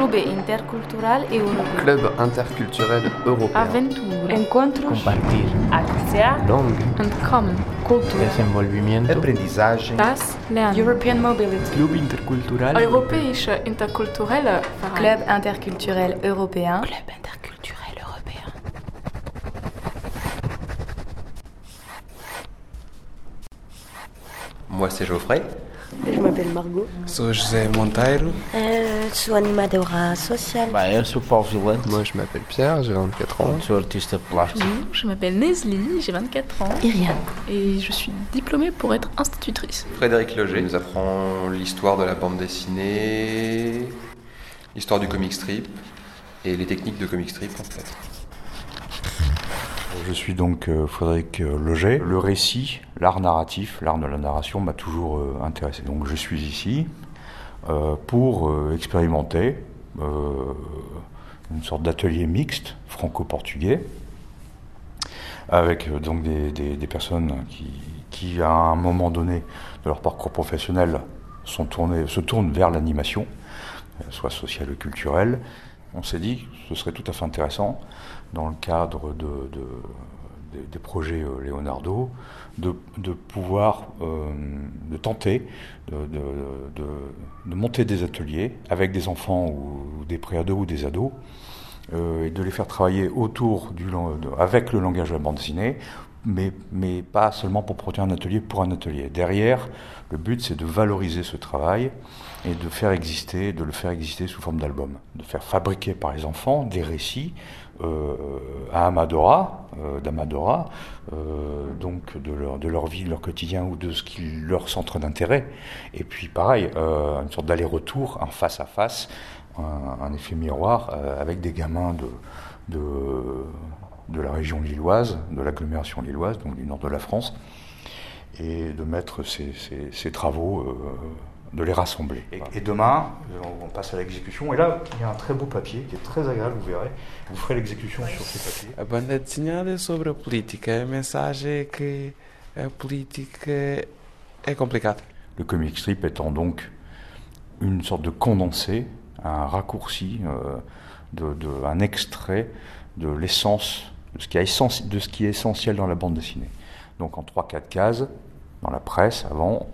Club intercultural europeo. Club interculturel européen. Aventura. Encontros. Compartir. Acția. Langue. Entkommen. Cultura. Desenvolvimiento. Aprendizagem. Das Lernen. European Mobility. Club intercultural. Europäische interkulturelle Verein. Club interculturel européen. Club interculturel européen. Moi, c'est Geoffrey. Je m'appelle Margot. Sou José Monteiro. Euh, je suis animadora social. Bah, eu sou Paulo Vilante. Moi, je m'appelle Pierre, j'ai 24 ans. Sou artista plástico. Je m'appelle Nesli, j'ai 24 ans Iriane. et je suis diplômée pour être institutrice. Frédéric Loger nous apprend l'histoire de la bande dessinée, l'histoire du comic strip et les techniques de comic strip en fait. Je suis donc euh, Frédéric euh, Loget. Le récit, l'art narratif, l'art de la narration m'a toujours euh, intéressé. Donc je suis ici pour expérimenter une sorte d'atelier mixte franco-portugais avec donc des, personnes qui, à un moment donné de leur parcours professionnel, sont tournées, se tournent vers l'animation, soit sociale ou culturelle. On s'est dit que ce serait tout à fait intéressant, dans le cadre de, de- des, projets euh, Leonardo, de, de pouvoir, euh, de tenter de, de- monter des ateliers avec des enfants ou des préados ou des ados, euh, et de les faire travailler autour du, avec le langage de la bande dessinée, mais, mais pas seulement pour produire un atelier pour un atelier. Derrière, le but c'est de valoriser ce travail et de faire exister, de le faire exister sous forme d'album, de faire fabriquer par les enfants des récits euh, à Amadora, euh, d'Amadora, donc de leur, de leur vie, de leur quotidien ou de ce qui leur centre d'intérêt. Et puis pareil, une sorte d'aller-retour, un face-à-face, un, un effet miroir euh, avec des gamins de, de, de la région lilloise, de l'agglomération lilloise, donc du nord de la France, et de mettre ces, ces- ces travaux, euh, de les rassembler. Et, et demain, euh, on, on passe à l'exécution, et là, il y a un très beau papier qui est très agréable, vous verrez. Vous ferez l'exécution sur ces papiers. A banda desenhada sobre a política. A mensagem que a política é complicada. Le comic strip étant donc une sorte de condensé, un raccourci, euh, un extrait de l'essence, de, ce qui est essentiel dans la bande dessinée. Donc en 3-4 cases, dans la presse, avant,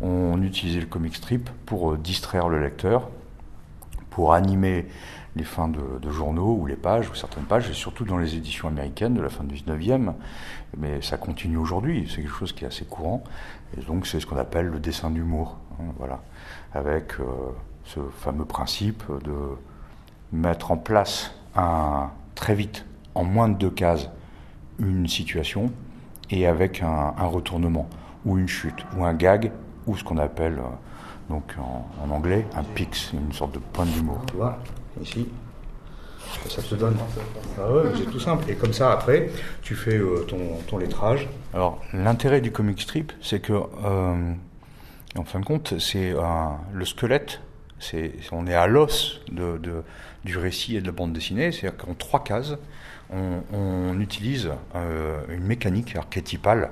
on utilisait le comic strip pour euh, distraire le lecteur, pour animer les fins de, de journaux ou les pages, ou certaines pages, et surtout dans les éditions américaines de la fin du 19e. Mais ça continue aujourd'hui, c'est quelque chose qui est assez courant. Et donc c'est ce qu'on appelle le dessin d'humour. hein, voilà. Avec euh, ce fameux principe de mettre en place un, très vite, en moins de deux cases, une situation et avec un, un retournement ou une chute ou un gag ou ce qu'on appelle euh, donc en, en anglais un pix, une sorte de point d'humour. Tu vois, ici, ça se donne. Ah ouais, c'est tout simple. Et comme ça, après, tu fais euh, ton, ton lettrage. Alors, l'intérêt du comic strip, c'est que, euh, en fin de compte, c'est le squelette. On est à l'os du récit et de la bande dessinée. C'est-à-dire qu'en trois cases, on, utilise euh, une mécanique archétypale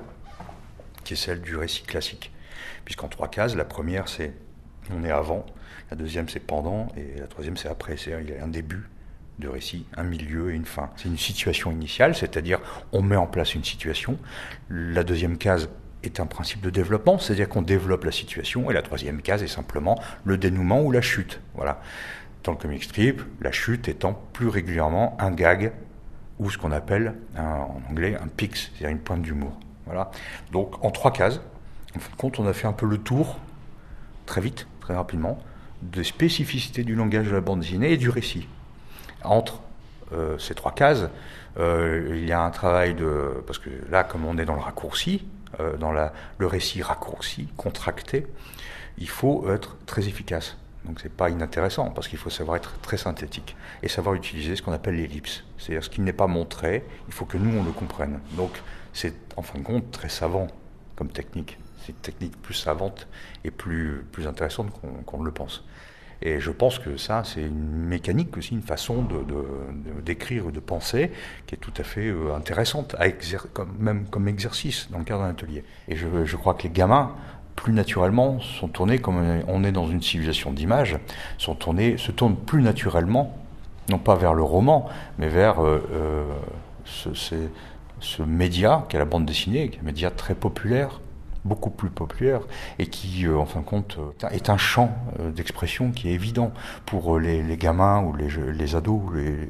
qui est celle du récit classique. Puisqu'en trois cases, la première, c'est on est avant, la deuxième, c'est pendant, et la troisième, c'est après. C'est il y a un début de récit, un milieu et une fin. C'est une situation initiale, c'est-à-dire on met en place une situation. La deuxième case est un principe de développement, c'est-à-dire qu'on développe la situation, et la troisième case est simplement le dénouement ou la chute. Voilà. Dans le comic strip, la chute étant plus régulièrement un gag ou ce qu'on appelle en anglais un pix, c'est-à-dire une pointe d'humour. Voilà. Donc en trois cases, en fin de compte, on a fait un peu le tour, très vite, très rapidement, des spécificités du langage de la bande dessinée et du récit. Entre euh, ces trois cases, euh, il y a un travail de... Parce que là, comme on est dans le raccourci, euh, dans le récit raccourci, contracté, il faut être très efficace. Donc c'est pas inintéressant parce qu'il faut savoir être très synthétique et savoir utiliser ce qu'on appelle l'ellipse. C'est-à-dire ce qui n'est pas montré, il faut que nous on le comprenne. Donc c'est en fin de compte très savant comme technique. C'est une technique plus savante et plus, plus intéressante qu'on qu'on ne le pense. Et je pense que ça, c'est une mécanique aussi, une façon de, de- de- d'écrire de penser qui est tout à fait euh, intéressante, même comme exercice dans le cadre d'un atelier. Et je, crois que les gamins plus naturellement, sont tournés, comme on est dans une civilisation d'image, sont tournés, se tournent plus naturellement, non pas vers le roman, mais vers ce, ce, média qu'est la bande dessinée, un média très populaire, beaucoup plus populaire et qui, euh, en fin de compte, euh, est un champ euh, d'expression qui est évident pour les, gamins ou les, les ados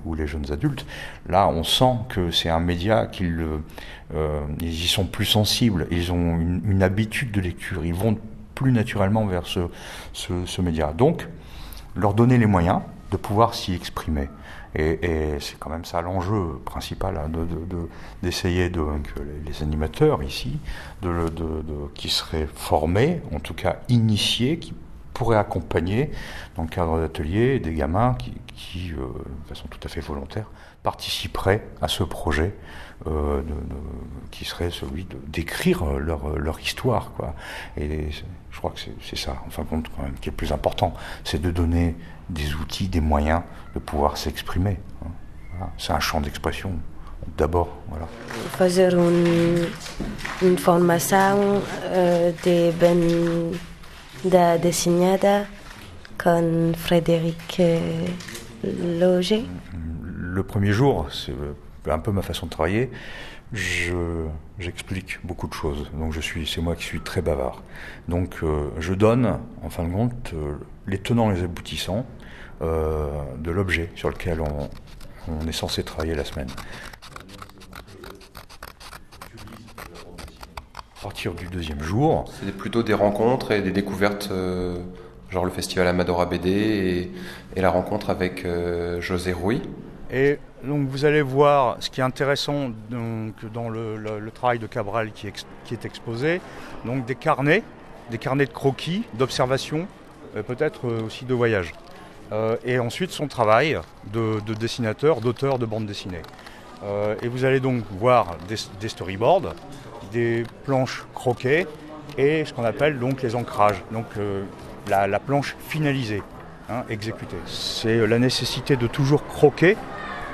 ou les, jeunes adultes. Là, on sent que c'est un média qu'ils ils y sont plus sensibles, ils ont une, habitude de lecture, ils vont plus naturellement vers ce, ce média. Donc, leur donner les moyens de pouvoir s'y exprimer. Et, c'est quand même ça l'enjeu principal, hein, d'essayer de, que les, animateurs ici, de, qui seraient formés, en tout cas initiés, qui pourraient accompagner dans le cadre d'ateliers des gamins qui, euh, de façon tout à fait volontaire, participeraient à ce projet euh, qui serait celui d'écrire leur, histoire. Quoi. Et je crois que c'est ça, en fin de compte, quand même, qui est le plus important, c'est de donner des outils, des moyens de pouvoir s'exprimer. Hein. C'est un champ d'expression, d'abord. Voilà. Fazer une, une formation euh, de desenhada con Frédéric euh, Loger. Le premier jour, c'est un peu ma façon de travailler. Je, j'explique beaucoup de choses. Donc je suis, c'est moi qui suis très bavard. Donc euh, je donne, en fin de compte, euh, les tenants et les aboutissants de l'objet sur lequel on, est censé travailler la semaine. Partir du deuxième jour. C'est plutôt des rencontres et des découvertes, genre le festival Amadora BD et, et la rencontre avec José Rouy. Et donc vous allez voir ce qui est intéressant donc, dans le, travail de Cabral qui, est exposé, donc des carnets, des carnets de croquis, d'observation, euh, peut-être euh, aussi de voyage. Euh, et ensuite son travail de, dessinateur, d'auteur de bande dessinée. et vous allez donc voir des, storyboards, des planches croquées et ce qu'on appelle donc les ancrages, donc la, planche finalisée, hein, exécutée. C'est la nécessité de toujours croquer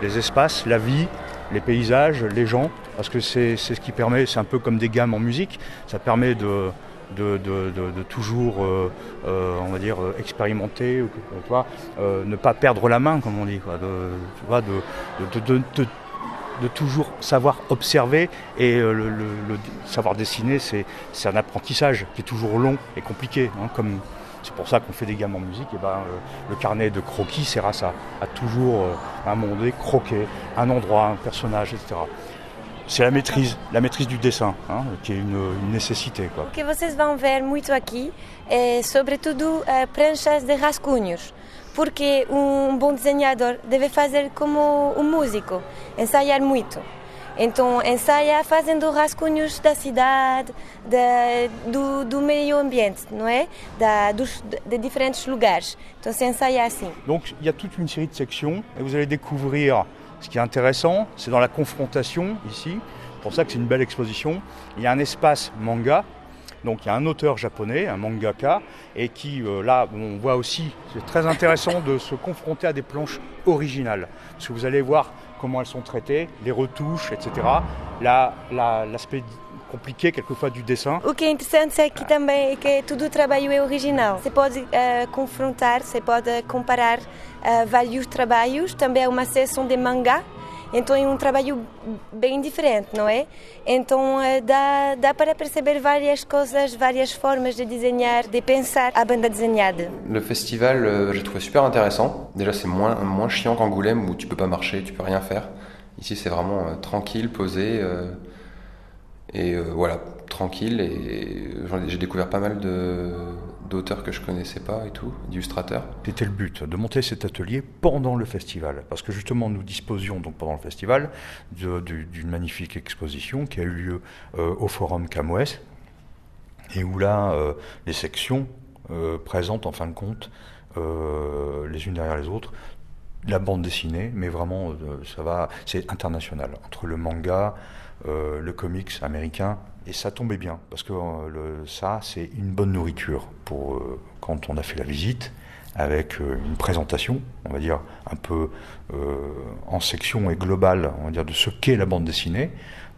les espaces, la vie, les paysages, les gens, parce que c'est ce qui permet, c'est un peu comme des gammes en musique, ça permet de, de, toujours, euh, euh, on va dire, expérimenter, euh, ne pas perdre la main, comme on dit, de, toujours savoir observer et le, savoir dessiner, c'est un apprentissage qui est toujours long et compliqué, hein, comme, c'est pour ça qu'on fait des gammes en musique. Et ben, euh, le carnet de croquis sert à ça, à toujours, euh, donné, croquer un endroit, un personnage, etc. C'est la maîtrise, du dessin, hein, qui est une, nécessité. Quoi. Que vocês vão ver muito aqui é, sobretudo, pranchas de rascunhos. Porque um bom desenhador deve fazer como um músico, ensaiar muito. Então ensaia fazendo rascunhos da cidade, da, do, do, meio ambiente, não é? Da, dos, de différents lugares. Então se ensaia assim. Donc il y a toute une série de sections et vous allez découvrir ce qui est intéressant, c'est dans la confrontation ici. C'est pour ça que c'est une belle exposition. Il y a un espace manga donc il y a un auteur japonais, un mangaka, et qui, euh, là, on voit aussi, c'est très intéressant de se confronter à des planches originales. Parce que vous allez voir comment elles sont traitées, les retouches, etc. L'aspect compliqué quelquefois du dessin. O que é interessante aqui também é que todo o trabalho é original. Você pode uh, confrontar, você pode comparar uh, vários trabalhos. Também é uma sessão de mangá então é um trabalho bem diferente, não é? Então eh, dá, dá para perceber várias coisas, várias formas de desenhar, de pensar a banda desenhada. Le festival, euh, j'ai trouvé super intéressant. Déjà, c'est moins, moins chiant qu'Angoulême où tu peux pas marcher, tu peux rien faire. Ici, c'est vraiment euh, tranquille, posé. Euh, et euh, voilà, tranquille. Et j'ai découvert pas mal de d'auteurs que je connaissais pas et tout, d'illustrateurs. C'était le but, de monter cet atelier pendant le festival, parce que justement nous disposions donc pendant le festival d'une magnifique exposition qui a eu lieu euh, au Forum Camouès, et où là euh, les sections euh, présentent en fin de compte les unes derrière les autres la bande dessinée, mais vraiment ça va, c'est international. Entre le manga, le comics américain et ça tombait bien, parce que euh, ça, c'est une bonne nourriture pour euh, quand on a fait la visite, avec euh, une présentation, on va dire, un peu en section et globale, on va dire, de ce qu'est la bande dessinée.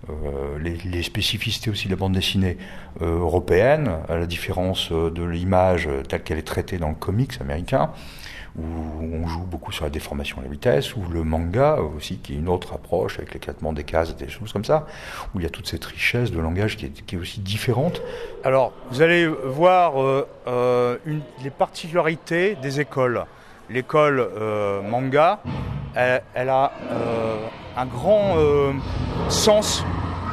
euh, les, spécificités aussi de la bande dessinée européenne, à la différence de l'image telle qu'elle est traitée dans le comics américain, où on joue beaucoup sur la déformation et la vitesse, ou le manga aussi, qui est une autre approche avec l'éclatement des cases, des choses comme ça, où il y a toute cette richesse de langage qui est, aussi différente. Alors, vous allez voir une, les particularités des écoles. L'école manga, elle, a un grand sens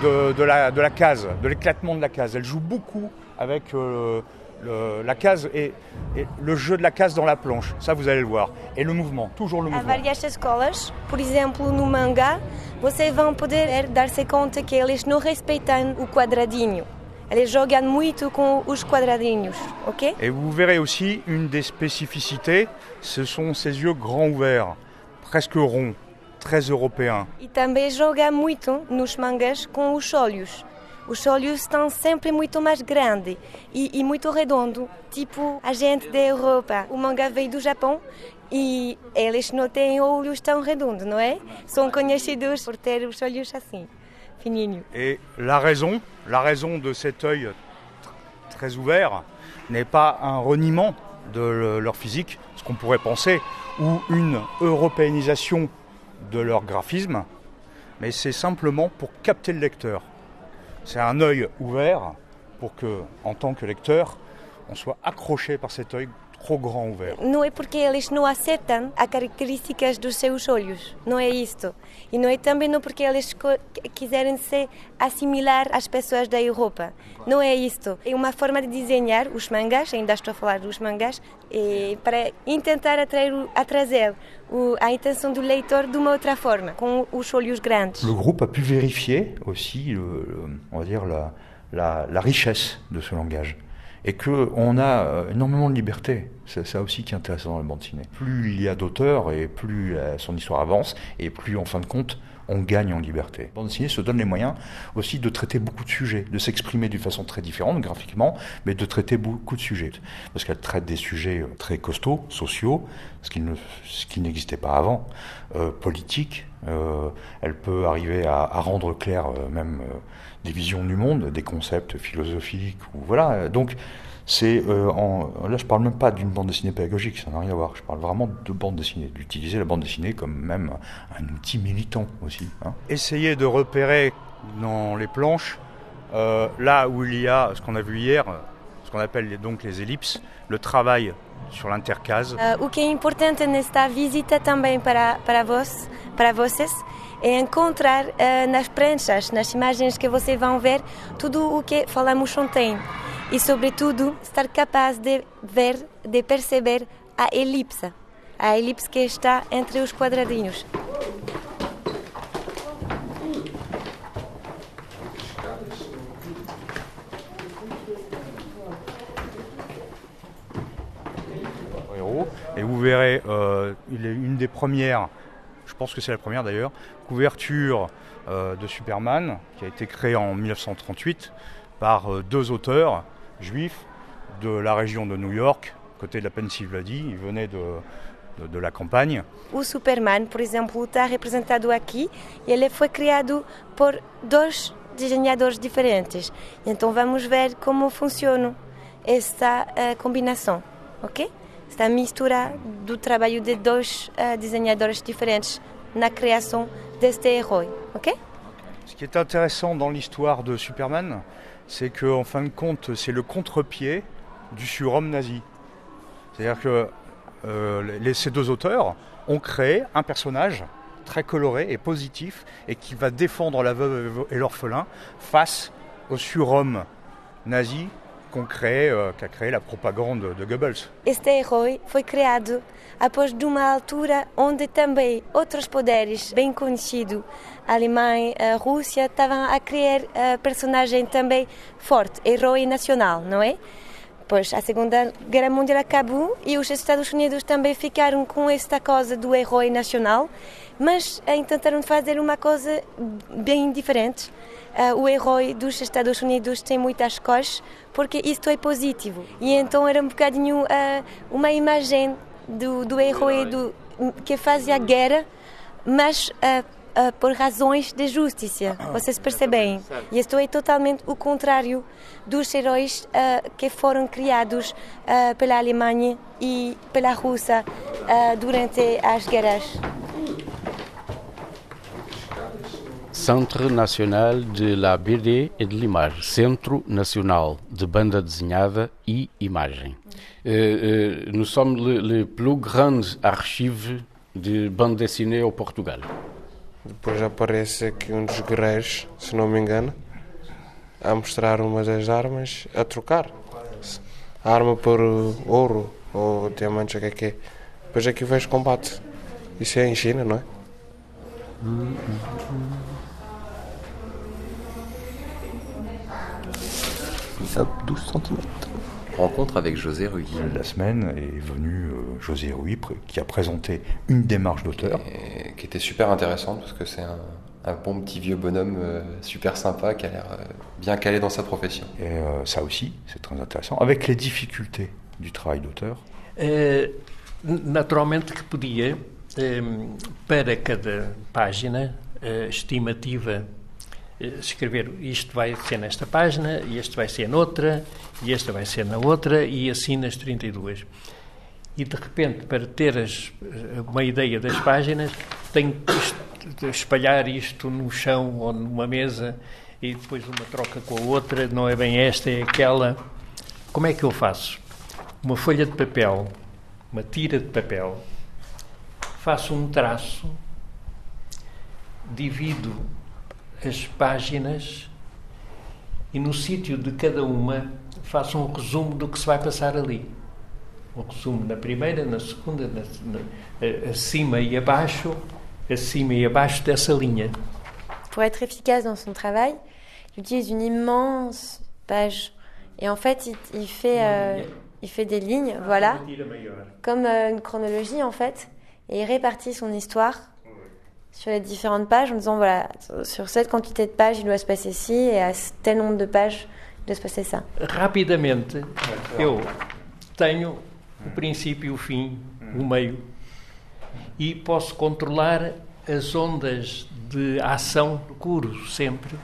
de, la, case, de l'éclatement de la case. Elle joue beaucoup avec euh, le, la case et, et, le jeu de la case dans la planche. Ça, vous allez le voir. Et le mouvement, toujours le mouvement. Há várias escolas, por exemplo, no manga, vocês vão poder dar-se conta que eles não respeitam o quadradinho. Eles jogam muito com os quadradinhos, ok? Et vous verrez aussi une des spécificités, ce sont ses yeux grands ouverts, presque ronds très européen. E também joga muito nos mangas com os olhos. Os olhos estão sempre muito mais grandes e, e, muito redondo, tipo a gente da Europa. O manga veio do Japão e eles não têm olhos tão redondos, não é? São conhecidos por ter os olhos assim, fininhos. Et la raison, la raison de cet œil très ouvert n'est pas un reniement de leur physique, ce qu'on pourrait penser, ou une européanisation de leur graphisme, mais c'est simplement pour capter le lecteur. C'est un œil ouvert pour que, en tant que lecteur, on soit accroché par cet œil grand. Não é porque eles não aceitam as características dos seus olhos, não é isto. E não é também não porque eles quiserem se assimilar às pessoas da Europa. Não é isto. É uma forma de desenhar os mangás, ainda estou a falar dos mangás, para tentar atrair, atrazer a intenção do leitor de uma outra forma, com os olhos grandes. Le groupe a pu vérifier aussi, le, le, on va dire, la, la, la richesse de ce langage. Et qu'on a euh, énormément de liberté. C'est ça aussi qui est intéressant dans la bande dessinée. Plus il y a d'auteurs et plus euh, son histoire avance, et plus en fin de compte, on gagne en liberté. La bande dessinée se donne les moyens aussi de traiter beaucoup de sujets, de s'exprimer d'une façon très différente graphiquement, mais de traiter beaucoup de sujets. Parce qu'elle traite des sujets euh, très costauds, sociaux, ce qui, ne, n'existait pas avant, euh, politiques. Euh, elle peut arriver à, à rendre clair euh, même des visions du monde, des concepts philosophiques. Ou, voilà. Donc, c'est euh, là je parle même pas d'une bande dessinée pédagogique, ça n'a rien à voir. Je parle vraiment de bande dessinée, d'utiliser la bande dessinée comme même un outil militant aussi. Hein. Essayer de repérer dans les planches euh, là où il y a ce qu'on a vu hier, ce qu'on appelle donc les ellipses, le travail sur l'intercase. Uh, o que é importante nesta visita também para para vós, para vocês é encontrar uh, nas pranchas, nas imagens que vocês vão ver, tudo o que falamos ontem. E, sobretudo, estar capaz de ver, de perceber a elipse, a elipse que está entre os quadradinhos. Et vous verrez, euh, il est une des premières, je pense que c'est la première d'ailleurs, couverture euh, de Superman qui a été créée en 1938 par euh, deux auteurs, juifs de la région de New York, côté de la Pennsylvanie, ils venaient de, de, de la campagne. O Superman, por exemplo, está representado aqui ele foi criado por dois desenhadores diferentes. Então vamos ver como funciona esta uh, combinação, ok? Esta mistura do trabalho de dois uh, desenhadores diferentes na criação deste herói, ok? Ce qui est intéressant dans l'histoire de Superman, c'est qu'en en fin de compte, c'est le contre-pied du surhomme nazi. C'est-à-dire que euh, ces deux auteurs ont créé un personnage très coloré et positif et qui va défendre la veuve et l'orphelin face au surhomme nazi qu'on crée, uh, qu'a créé la propaganda de Goebbels. Este herói foi criado após de uma altura onde também outros poderes bem conhecidos, a Alemanha, a Rússia, estavam a criar uh, personagem também forte, herói nacional, não é? Pois a Segunda Guerra Mundial acabou e os Estados Unidos também ficaram com esta coisa do herói nacional, mas uh, tentaram fazer uma coisa bem diferente o herói dos Estados Unidos tem muitas cores, porque isto é positivo. E então era um bocadinho uh, uma imagem do, do herói do, que fazia guerra, mas uh, uh, por razões de justiça. Vocês percebem? E isto é totalmente o contrário dos heróis uh, que foram criados uh, pela Alemanha e pela Rússia durante as guerras. Centre National de la BD et de l'Image, Centro Nacional de Banda Desenhada e Imagem. Uh, uh, nous sommes le, le, plus grand archive de bande dessinée au Portugal. Depois aparece aqui um dos guerreiros, se não me engano, a mostrar umas das armas, a trocar. A arma por ouro ou diamantes, o que é que é. Depois aqui vejo combate. Isso é em China, não é? Hum, hum. 12 cm. Rencontre avec José Ruy. La semaine est venu euh, José Ruy qui a présenté une démarche d'auteur. Qui était super intéressante parce que c'est un, un, bon petit vieux bonhomme euh, super sympa qui a l'air euh, bien calé dans sa profession. Et ça aussi, c'est très intéressant. Avec les difficultés du travail d'auteur. naturalmente que podia, para cada página estimativa Eh, escrever isto vai ser nesta página, e este vai ser noutra, e esta vai ser na outra, e assim nas 32. E de repente, para ter as, eh, uma ideia das páginas, tenho que espalhar isto no chão ou numa mesa e depois uma troca com a outra, não é bem esta, é aquela. Como é que eu faço? Uma folha de papel, uma tira de papel, faço um traço, divido as páginas e no sítio de cada uma faço um resumo do que se vai passar ali. Um resumo na primeira, na segunda, na, na, acima e abaixo, acima e abaixo dessa linha. Pour être efficace dans son travail, il utilise une immense page. Et en fait il, il fait euh, il fait des lignes, voilà, comme euh, une chronologie en fait, et il répartit son histoire sur les différentes pages en disant voilà, sur cette quantité de pages, il doit se passer ci, et à tel nombre de pages, il doit se passer ça. Rapidamente, eu tenho o princípio, o fim, o meio, e posso controlar as ondas de ação, procuro sempre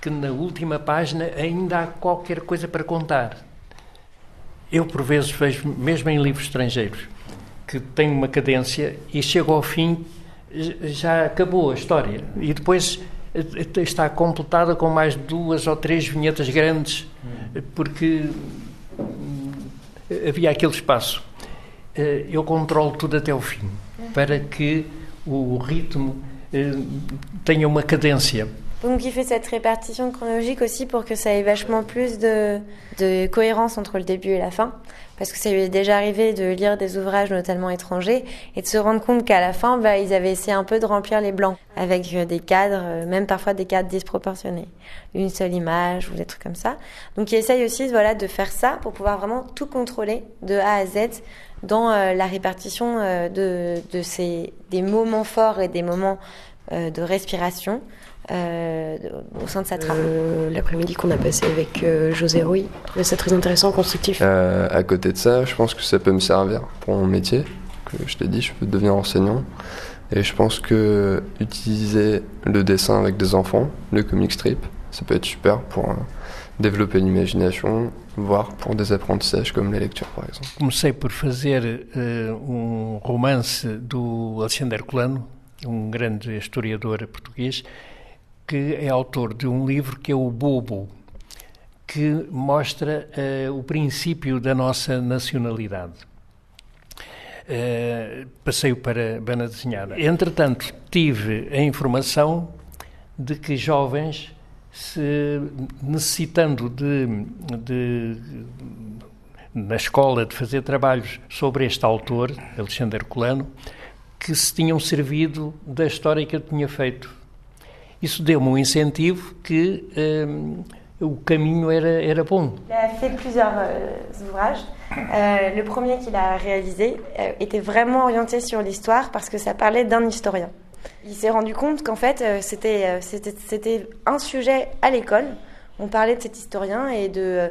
que na última página ainda há qualquer coisa para contar. Eu, por vezes, vejo, mesmo em livros estrangeiros, que tem uma cadência e chego ao fim já acabou a história. E depois eh, está completada com mais duas ou três vinhetas grandes, porque hum, havia aquele espaço. Eh, eu controlo tudo até o fim, para que o ritmo eh, tenha uma cadência. Donc il fait cette répartition chronologique aussi pour que ça ait vachement plus de, de cohérence entre le début et la fin. Parce que ça lui est déjà arrivé de lire des ouvrages notamment étrangers et de se rendre compte qu'à la fin, bah, ils avaient essayé un peu de remplir les blancs avec euh, des cadres, euh, même parfois des cadres disproportionnés, une seule image ou des trucs comme ça. Donc il essaye aussi voilà, de faire ça pour pouvoir vraiment tout contrôler de A à Z dans euh, la répartition de, de ces, des moments forts et des moments de respiration euh, au sein de sa trame. Euh, l'après-midi qu'on a passé avec euh, José Rouy, je trouvais ça très intéressant, constructif. à côté de ça, je pense que ça peut me servir pour mon métier. Que je t'ai dit, je peux devenir enseignant. Et je pense que utiliser le dessin avec des enfants, le comic strip, ça peut être super pour développer l'imagination, voire pour des apprentissages comme la lecture, par exemple. Comecei por fazer um romance do Alexandre Colano, um grande historiador português, que é autor de um livro que é O Bobo, que mostra uh, o princípio da nossa nacionalidade. Uh, passeio para banda desenhada. Entretanto, tive a informação de que jovens, se, necessitando de, de, na escola, de fazer trabalhos sobre este autor, Alexandre Colano, que se tinham servido da história que eu tinha feito isso deu-me um incentivo que um, o caminho era. Il a fait plusieurs euh, ouvrages. Euh, le premier qu'il a réalisé euh, était vraiment orienté sur l'histoire parce que ça parlait d'un historien. Il s'est rendu compte qu'en fait, c'était, c'était, un sujet à l'école. On parlait de cet historien et de.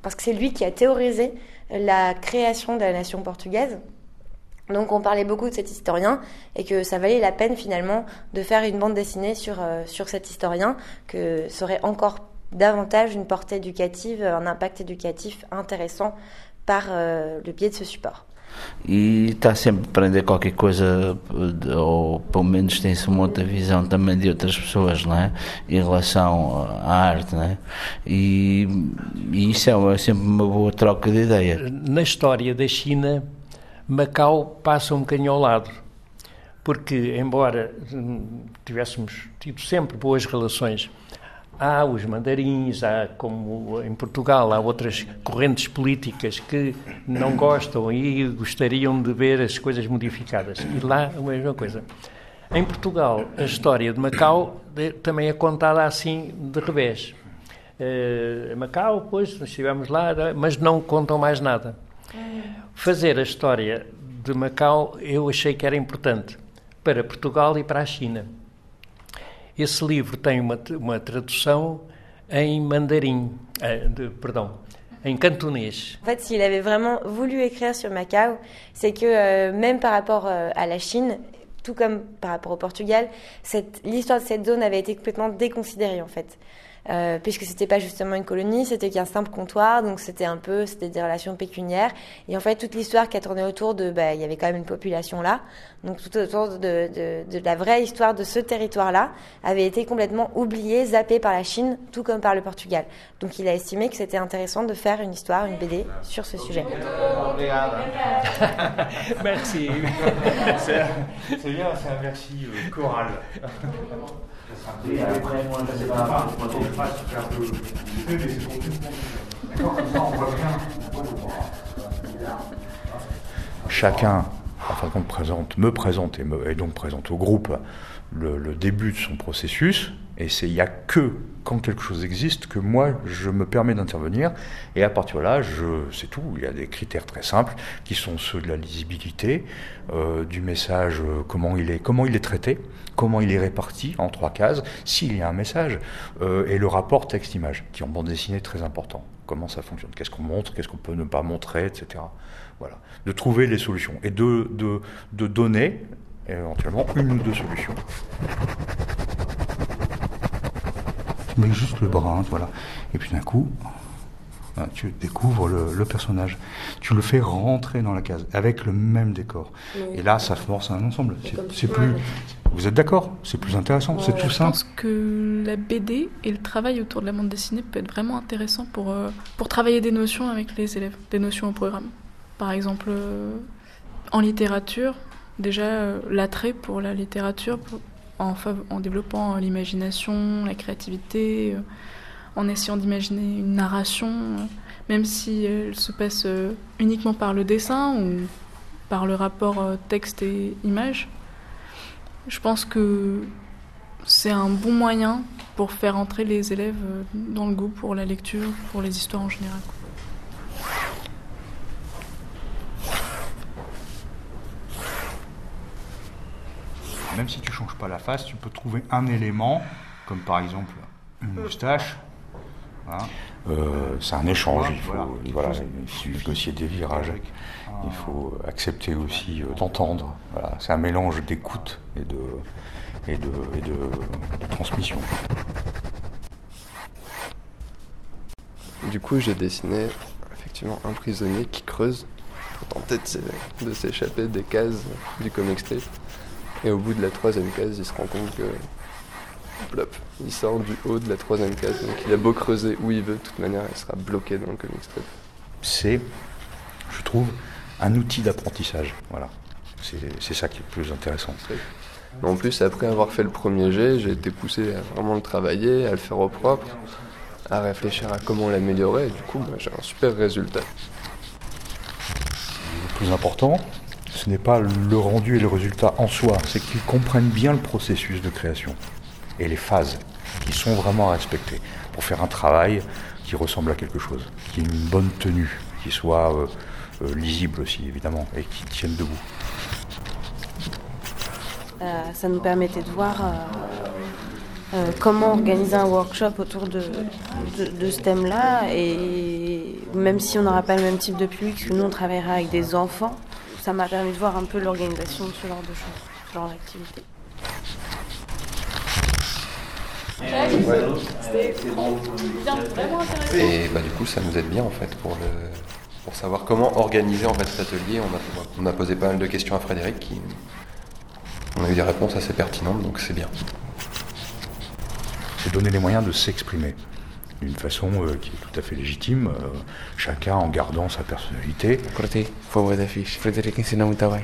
Parce que c'est lui qui a théorisé la création de la nation portugaise. Donc on parlait beaucoup de cet historien et que ça valait la peine finalement de faire une bande dessinée sur, sur cet historien, que serait encore davantage une portée éducative, un impact éducatif intéressant par le biais de ce support. e está sempre a aprender qualquer coisa, ou pelo menos tem-se uma outra visão também de outras pessoas, não é? Em relação à arte, não é? E, e isso é sempre uma boa troca de ideias. Na história da China, Macau passa um bocadinho ao lado, porque, embora tivéssemos tido sempre boas relações Há os mandarins, há como em Portugal, há outras correntes políticas que não gostam e gostariam de ver as coisas modificadas. E lá a mesma coisa. Em Portugal, a história de Macau também é contada assim de revés. Uh, Macau, pois, nós estivemos lá, mas não contam mais nada. Fazer a história de Macau eu achei que era importante para Portugal e para a China. Esse livre tem uma, uma tradução em mandarim, euh, de, pardon, en cantonais. En fait, s'il avait vraiment voulu écrire sur Macao, c'est que euh, même par rapport euh, à la Chine, tout comme par rapport au Portugal, l'histoire de cette zone avait été complètement déconsidérée en fait. Euh, puisque c'était pas justement une colonie, c'était qu'un simple comptoir, donc c'était un peu, c'était des relations pécuniaires. Et en fait, toute l'histoire qui a tourné autour de, bah, il y avait quand même une population là, donc tout autour de, de, de la vraie histoire de ce territoire-là, avait été complètement oubliée, zappée par la Chine, tout comme par le Portugal. Donc il a estimé que c'était intéressant de faire une histoire, une BD sur ce sujet. merci. c'est bien, c'est un merci Chacun, enfin, présente, me présente et, donc présente au groupe le début de son processus. Et c'est il n'y a que quand quelque chose existe que moi je me permets d'intervenir. Et à partir de là, c'est tout. Il y a des critères très simples qui sont ceux de la lisibilité, euh, du message, euh, comment il est, comment il est traité, comment il est réparti en trois cases, s'il y a un message, euh, et le rapport texte-image, qui en bande dessinée est très important. Comment ça fonctionne, qu'est-ce qu'on montre, qu'est-ce qu'on peut ne pas montrer, etc. Voilà. De trouver les solutions et de, de, de donner éventuellement une ou deux solutions. Tu mets juste le brin, voilà. Et puis d'un coup, tu découvres le, le, personnage. Tu le fais rentrer dans la case avec le même décor. Oui. Et là, ça force un ensemble. C'est plus. Vous êtes d'accord? C'est plus intéressant. Ouais, c'est tout simple. Je pense que la BD et le travail autour de la bande dessinée peut être vraiment intéressant pour euh, pour travailler des notions avec les élèves, des notions au programme. Par exemple, euh, en littérature, déjà euh, l'attrait pour la littérature, pour, en, développant l'imagination, la créativité, euh, en essayant d'imaginer une narration, euh, même si elle se passe euh, uniquement par le dessin ou par le rapport texte et image. Je pense que c'est un bon moyen pour faire entrer les élèves dans le goût pour la lecture, pour les histoires en général. Même si tu changes pas la face, tu peux trouver un élément, comme par exemple une moustache. Voilà. Euh, c'est un échange, il faut, voilà, voilà, il faut négocier des virages, il faut accepter aussi euh, d'entendre. Voilà. C'est un mélange d'écoute et de, et, de, et de, de transmission. Du coup, j'ai dessiné effectivement un prisonnier qui creuse pour tenter de s'échapper des cases du comic strip. Et au bout de la troisième case, il se rend compte que. Plop, il sort du haut de la troisième case. Donc il a beau creuser où il veut, de toute manière, il sera bloqué dans le comic strip. C'est, je trouve, un outil d'apprentissage. Voilà. C'est ça qui est le plus intéressant. En plus, après avoir fait le premier jet, j'ai été poussé à vraiment le travailler, à le faire au propre, à réfléchir à comment l'améliorer. Et du coup, j'ai un super résultat. Le plus important, ce n'est pas le rendu et le résultat en soi, c'est qu'ils comprennent bien le processus de création et les phases qui sont vraiment à respecter pour faire un travail qui ressemble à quelque chose, qui ait une bonne tenue, qui soit euh, euh, lisible aussi évidemment et qui tienne debout. Euh, ça nous permettait de voir comment organiser un workshop autour de, de, de ce thème-là et même si on n'aura pas le même type de public, parce que nous on travaillera avec des enfants, ça m'a permis de voir un peu l'organisation de ce genre de choses, ce genre d'activité. Et bah, du coup, ça nous aide bien en fait pour, le, pour savoir comment organiser en fait cet atelier. On a, on a posé pas mal de questions à Frédéric qui on a eu des réponses assez pertinentes, donc c'est bien. C'est donner les moyens de s'exprimer d'une façon euh, qui est tout à fait légitime, euh, chacun en gardant sa personnalité. Fixe. Ensina muito bem.